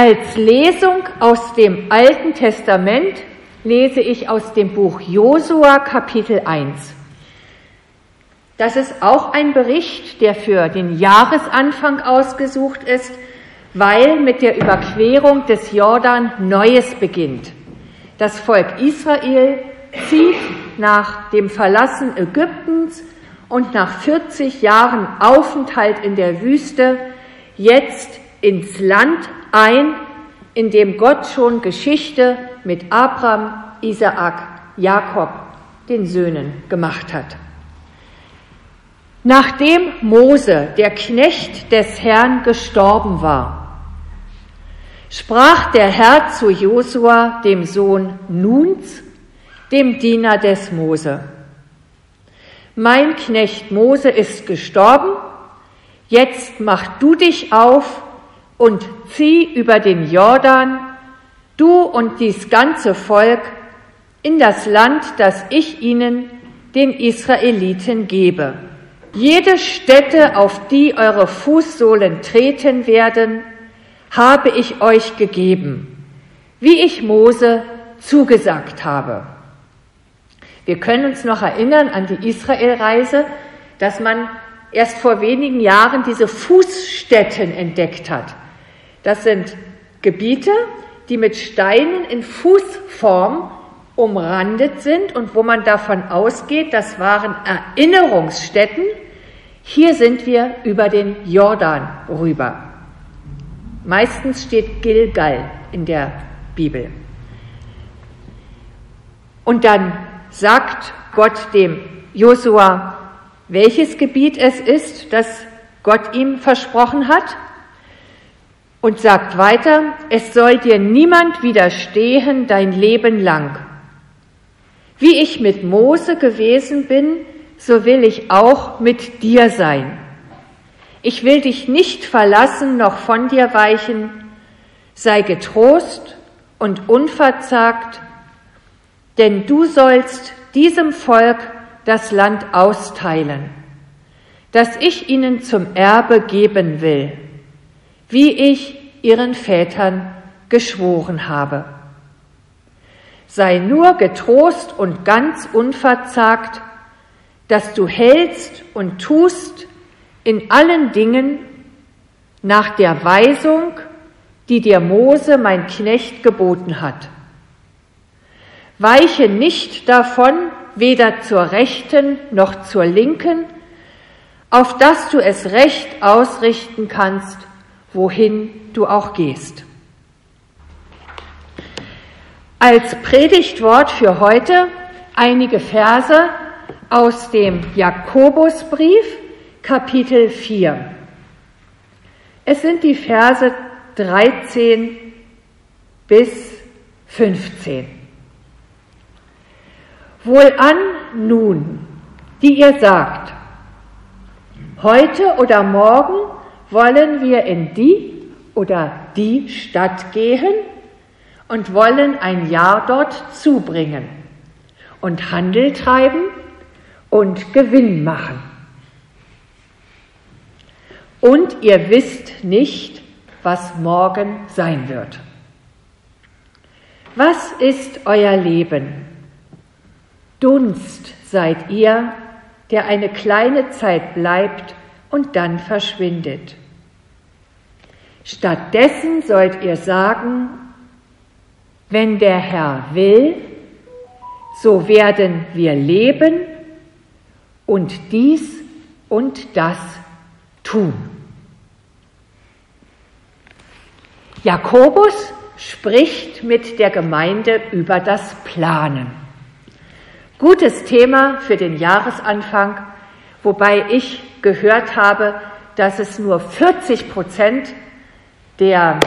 Als Lesung aus dem Alten Testament lese ich aus dem Buch Josua Kapitel 1. Das ist auch ein Bericht, der für den Jahresanfang ausgesucht ist, weil mit der Überquerung des Jordan Neues beginnt. Das Volk Israel zieht nach dem Verlassen Ägyptens und nach 40 Jahren Aufenthalt in der Wüste jetzt ins Land ein, in dem Gott schon Geschichte mit Abraham, Isaak, Jakob, den Söhnen gemacht hat. Nachdem Mose, der Knecht des Herrn, gestorben war, sprach der Herr zu Josua, dem Sohn Nuns, dem Diener des Mose. Mein Knecht Mose ist gestorben, jetzt mach du dich auf und zieh über den Jordan, du und dies ganze Volk, in das Land, das ich ihnen, den Israeliten, gebe. Jede Stätte, auf die eure Fußsohlen treten werden, habe ich euch gegeben, wie ich Mose zugesagt habe. Wir können uns noch erinnern an die Israelreise, dass man erst vor wenigen Jahren diese Fußstätten entdeckt hat. Das sind Gebiete, die mit Steinen in Fußform umrandet sind und wo man davon ausgeht, das waren Erinnerungsstätten. Hier sind wir über den Jordan rüber. Meistens steht Gilgal in der Bibel. Und dann sagt Gott dem Josua, welches Gebiet es ist, das Gott ihm versprochen hat und sagt weiter, es soll dir niemand widerstehen dein Leben lang. Wie ich mit Mose gewesen bin, so will ich auch mit dir sein. Ich will dich nicht verlassen noch von dir weichen. Sei getrost und unverzagt, denn du sollst diesem Volk das Land austeilen, das ich ihnen zum Erbe geben will, wie ich ihren Vätern geschworen habe. Sei nur getrost und ganz unverzagt, dass du hältst und tust in allen Dingen nach der Weisung, die dir Mose, mein Knecht, geboten hat. Weiche nicht davon, weder zur rechten noch zur linken, auf dass du es recht ausrichten kannst, wohin du auch gehst. Als Predigtwort für heute einige Verse aus dem Jakobusbrief, Kapitel 4. Es sind die Verse 13 bis 15. Wohlan nun, die ihr sagt, heute oder morgen wollen wir in die oder die Stadt gehen und wollen ein Jahr dort zubringen und Handel treiben und Gewinn machen. Und ihr wisst nicht, was morgen sein wird. Was ist euer Leben? Dunst seid ihr, der eine kleine Zeit bleibt und dann verschwindet. Stattdessen sollt ihr sagen, wenn der Herr will, so werden wir leben und dies und das tun. Jakobus spricht mit der Gemeinde über das Planen. Gutes Thema für den Jahresanfang, wobei ich gehört habe, dass es nur 40 Prozent der,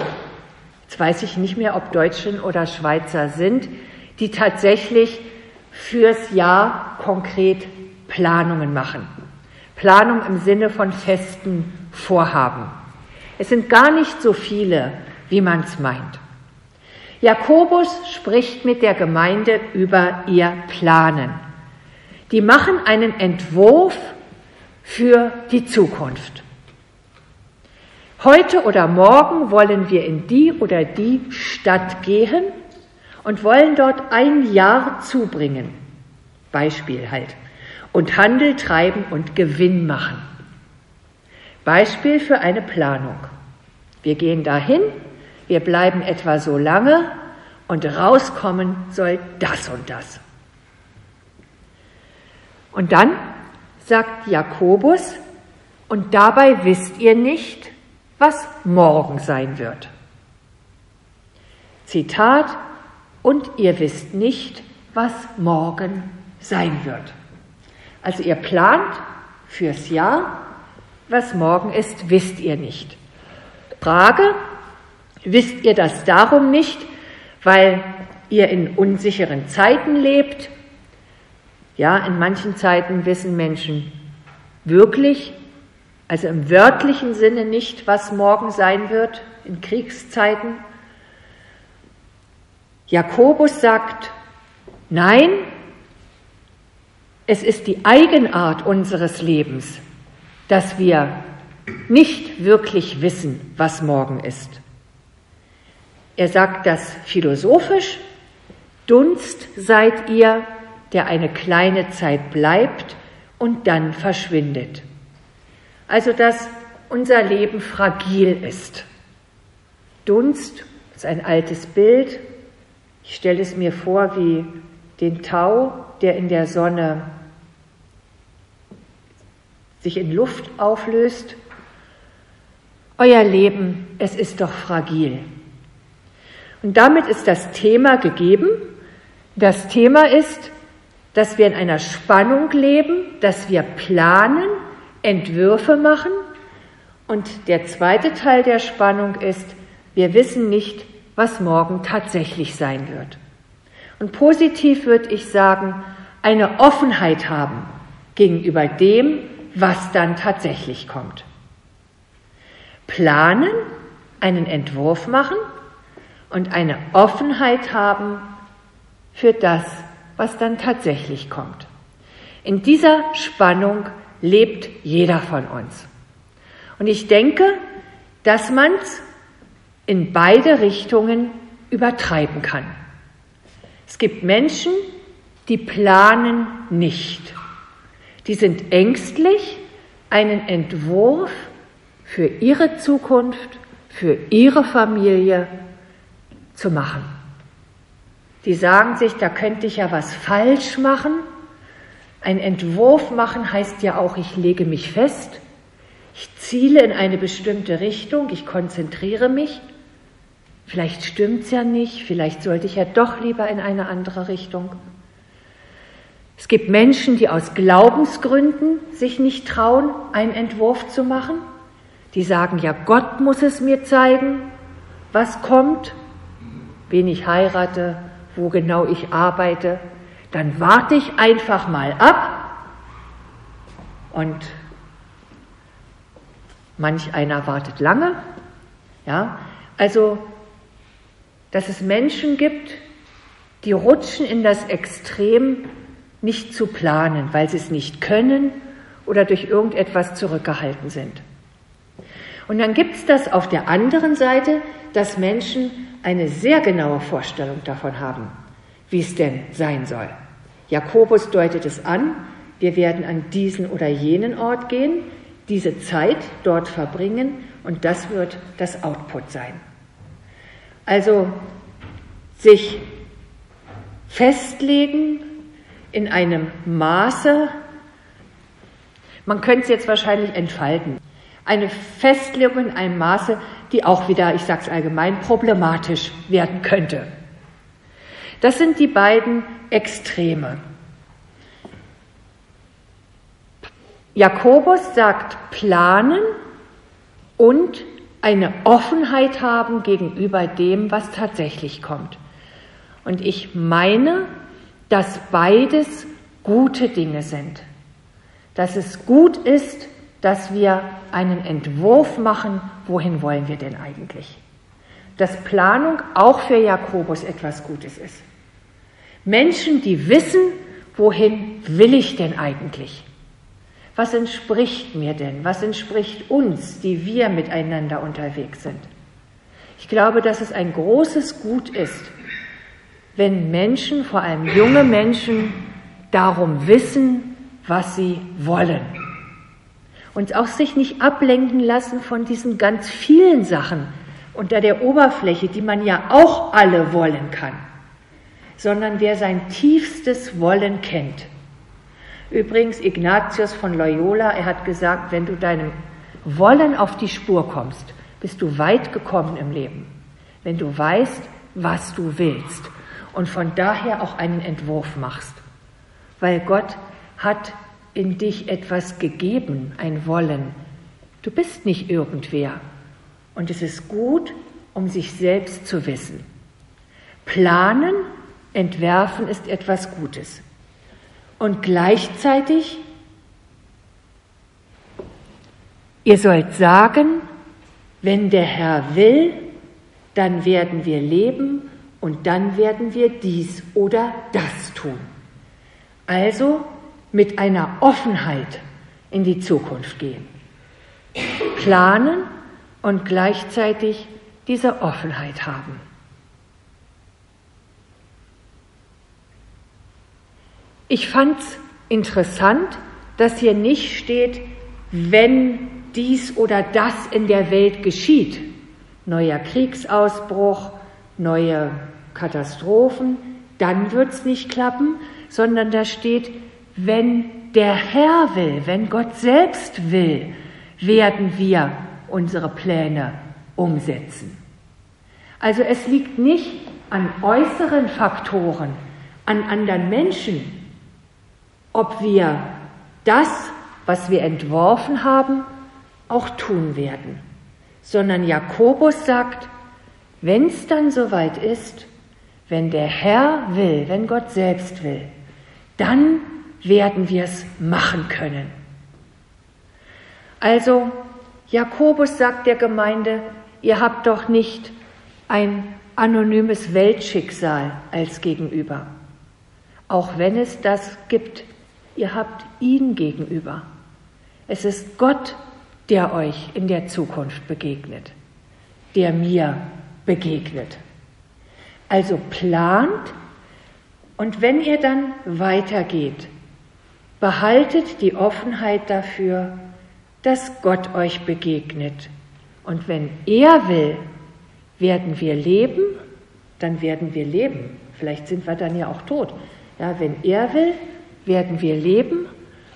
jetzt weiß ich nicht mehr, ob Deutschen oder Schweizer sind, die tatsächlich fürs Jahr konkret Planungen machen. Planung im Sinne von festen Vorhaben. Es sind gar nicht so viele, wie man es meint. Jakobus spricht mit der Gemeinde über ihr Planen. Die machen einen Entwurf für die Zukunft. Heute oder morgen wollen wir in die oder die Stadt gehen und wollen dort ein Jahr zubringen. Beispiel halt. Und Handel treiben und Gewinn machen. Beispiel für eine Planung. Wir gehen dahin, wir bleiben etwa so lange und rauskommen soll das und das. Und dann sagt Jakobus, und dabei wisst ihr nicht, was morgen sein wird. Zitat, und ihr wisst nicht, was morgen sein wird. Also ihr plant fürs Jahr, was morgen ist, wisst ihr nicht. Frage, wisst ihr das darum nicht, weil ihr in unsicheren Zeiten lebt? Ja, in manchen Zeiten wissen Menschen wirklich, also im wörtlichen Sinne nicht, was morgen sein wird, in Kriegszeiten. Jakobus sagt, nein, es ist die Eigenart unseres Lebens, dass wir nicht wirklich wissen, was morgen ist. Er sagt das philosophisch, Dunst seid ihr, der eine kleine Zeit bleibt und dann verschwindet. Also dass unser Leben fragil ist. Dunst ist ein altes Bild. Ich stelle es mir vor wie den Tau, der in der Sonne sich in Luft auflöst. Euer Leben, es ist doch fragil. Und damit ist das Thema gegeben. Das Thema ist, dass wir in einer Spannung leben, dass wir planen, Entwürfe machen. Und der zweite Teil der Spannung ist, wir wissen nicht, was morgen tatsächlich sein wird. Und positiv würde ich sagen, eine Offenheit haben gegenüber dem, was dann tatsächlich kommt. Planen, einen Entwurf machen und eine Offenheit haben für das, was dann tatsächlich kommt. In dieser Spannung lebt jeder von uns. Und ich denke, dass man es in beide Richtungen übertreiben kann. Es gibt Menschen, die planen nicht. Die sind ängstlich, einen Entwurf für ihre Zukunft, für ihre Familie zu machen. Die sagen sich, da könnte ich ja was falsch machen. Ein Entwurf machen heißt ja auch, ich lege mich fest, ich ziele in eine bestimmte Richtung, ich konzentriere mich. Vielleicht stimmt's ja nicht, vielleicht sollte ich ja doch lieber in eine andere Richtung. Es gibt Menschen, die aus Glaubensgründen sich nicht trauen, einen Entwurf zu machen. Die sagen, ja, Gott muss es mir zeigen, was kommt, wen ich heirate, wo genau ich arbeite. Dann warte ich einfach mal ab und manch einer wartet lange. Ja, also, dass es Menschen gibt, die rutschen in das Extrem, nicht zu planen, weil sie es nicht können oder durch irgendetwas zurückgehalten sind. Und dann gibt es das auf der anderen Seite, dass Menschen eine sehr genaue Vorstellung davon haben, wie es denn sein soll. Jakobus deutet es an, wir werden an diesen oder jenen Ort gehen, diese Zeit dort verbringen und das wird das Output sein. Also sich festlegen in einem Maße, man könnte es jetzt wahrscheinlich entfalten, eine Festlegung in einem Maße, die auch wieder, ich sage es allgemein, problematisch werden könnte. Das sind die beiden Extreme. Jakobus sagt planen und eine Offenheit haben gegenüber dem, was tatsächlich kommt. Und ich meine, dass beides gute Dinge sind. Dass es gut ist, dass wir einen Entwurf machen, wohin wollen wir denn eigentlich? Dass Planung auch für Jakobus etwas Gutes ist. Menschen, die wissen, wohin will ich denn eigentlich? Was entspricht mir denn? Was entspricht uns, die wir miteinander unterwegs sind? Ich glaube, dass es ein großes Gut ist, wenn Menschen, vor allem junge Menschen, darum wissen, was sie wollen. Und auch sich nicht ablenken lassen von diesen ganz vielen Sachen unter der Oberfläche, die man ja auch alle wollen kann, sondern wer sein tiefstes Wollen kennt, Übrigens, Ignatius von Loyola, er hat gesagt, wenn du deinem Wollen auf die Spur kommst, bist du weit gekommen im Leben. Wenn du weißt, was du willst und von daher auch einen Entwurf machst. Weil Gott hat in dich etwas gegeben, ein Wollen. Du bist nicht irgendwer. Und es ist gut, um sich selbst zu wissen. Planen, entwerfen ist etwas Gutes. Und gleichzeitig, ihr sollt sagen, wenn der Herr will, dann werden wir leben und dann werden wir dies oder das tun. Also mit einer Offenheit in die Zukunft gehen. Planen und gleichzeitig diese Offenheit haben. Ich fand es interessant, dass hier nicht steht, wenn dies oder das in der Welt geschieht. Neuer Kriegsausbruch, neue Katastrophen, dann wird es nicht klappen, sondern da steht, wenn der Herr will, wenn Gott selbst will, werden wir unsere Pläne umsetzen. Also es liegt nicht an äußeren Faktoren, an anderen Menschen, ob wir das, was wir entworfen haben, auch tun werden, sondern Jakobus sagt, wenn es dann soweit ist, wenn der Herr will, wenn Gott selbst will, dann werden wir es machen können. Also Jakobus sagt der Gemeinde, ihr habt doch nicht ein anonymes Weltschicksal als Gegenüber, auch wenn es das gibt ihr habt ihn gegenüber. Es ist Gott, der euch in der Zukunft begegnet, der mir begegnet. Also plant und wenn ihr dann weitergeht, behaltet die Offenheit dafür, dass Gott euch begegnet. Und wenn er will, werden wir leben, dann werden wir leben. Vielleicht sind wir dann ja auch tot. Ja, wenn er will, werden wir leben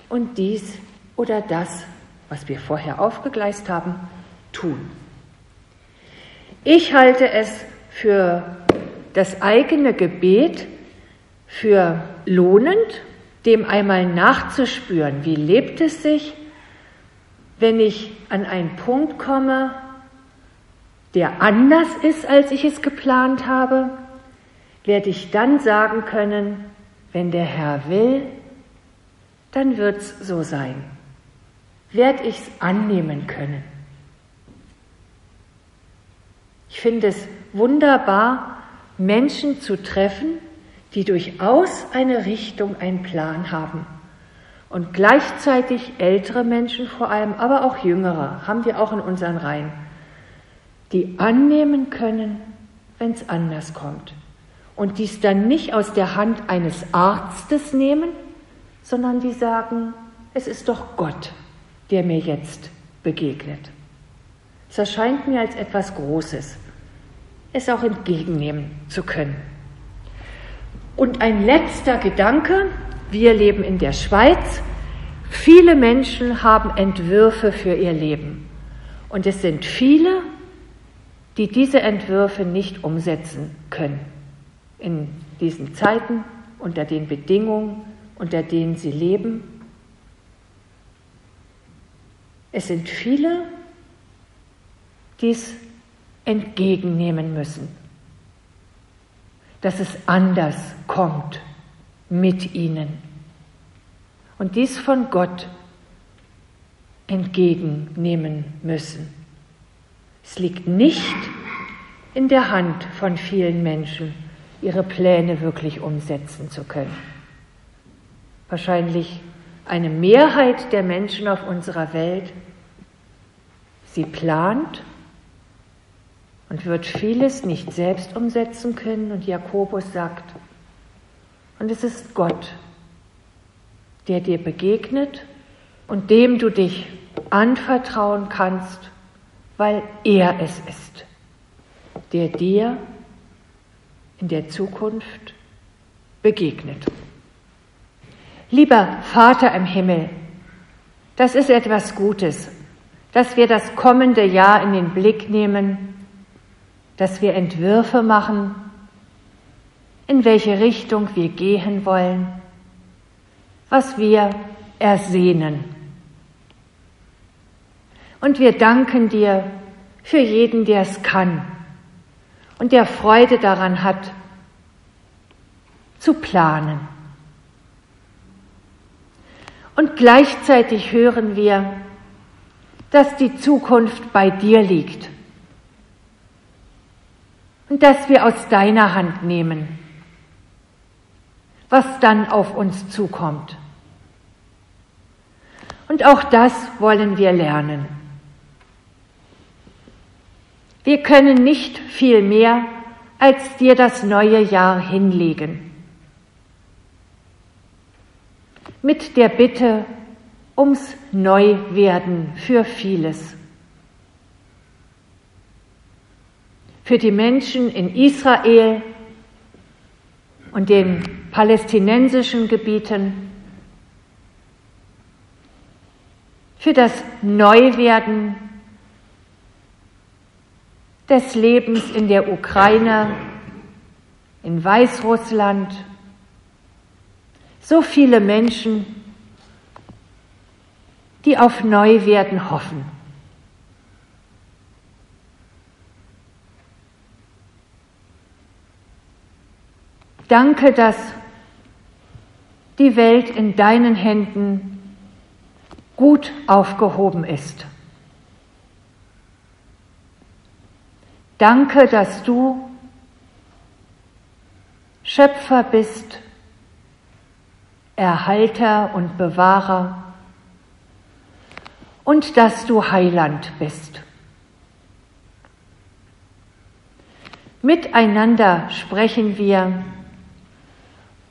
und dies oder das, was wir vorher aufgegleist haben, tun. Ich halte es für das eigene Gebet für lohnend, dem einmal nachzuspüren, wie lebt es sich, wenn ich an einen Punkt komme, der anders ist, als ich es geplant habe, werde ich dann sagen können, wenn der Herr will, dann wird's so sein. Werd ich's annehmen können. Ich finde es wunderbar, Menschen zu treffen, die durchaus eine Richtung, einen Plan haben. Und gleichzeitig ältere Menschen vor allem, aber auch jüngere, haben wir auch in unseren Reihen, die annehmen können, wenn es anders kommt und dies dann nicht aus der Hand eines Arztes nehmen, sondern die sagen, es ist doch Gott, der mir jetzt begegnet. Es erscheint mir als etwas Großes, es auch entgegennehmen zu können. Und ein letzter Gedanke, wir leben in der Schweiz, viele Menschen haben Entwürfe für ihr Leben. Und es sind viele, die diese Entwürfe nicht umsetzen können in diesen Zeiten, unter den Bedingungen, unter denen sie leben. Es sind viele, die es entgegennehmen müssen, dass es anders kommt mit ihnen und dies von Gott entgegennehmen müssen. Es liegt nicht in der Hand von vielen Menschen, ihre Pläne wirklich umsetzen zu können. Wahrscheinlich eine Mehrheit der Menschen auf unserer Welt, sie plant und wird vieles nicht selbst umsetzen können. Und Jakobus sagt, und es ist Gott, der dir begegnet und dem du dich anvertrauen kannst, weil er es ist, der dir in der Zukunft begegnet. Lieber Vater im Himmel, das ist etwas Gutes, dass wir das kommende Jahr in den Blick nehmen, dass wir Entwürfe machen, in welche Richtung wir gehen wollen, was wir ersehnen. Und wir danken dir für jeden, der es kann und der Freude daran hat, zu planen. Und gleichzeitig hören wir, dass die Zukunft bei dir liegt und dass wir aus deiner Hand nehmen, was dann auf uns zukommt. Und auch das wollen wir lernen. Wir können nicht viel mehr als dir das neue Jahr hinlegen. Mit der Bitte ums Neuwerden für vieles. Für die Menschen in Israel und den palästinensischen Gebieten. Für das Neuwerden des Lebens in der Ukraine, in Weißrussland. So viele Menschen, die auf Neuwerden hoffen. Danke, dass die Welt in deinen Händen gut aufgehoben ist. Danke, dass du Schöpfer bist, Erhalter und Bewahrer und dass du Heiland bist. Miteinander sprechen wir,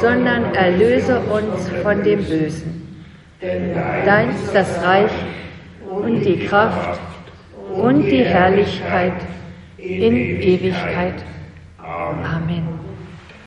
sondern erlöse uns von dem Bösen. Dein ist das Reich und die Kraft und die Herrlichkeit in Ewigkeit. Amen.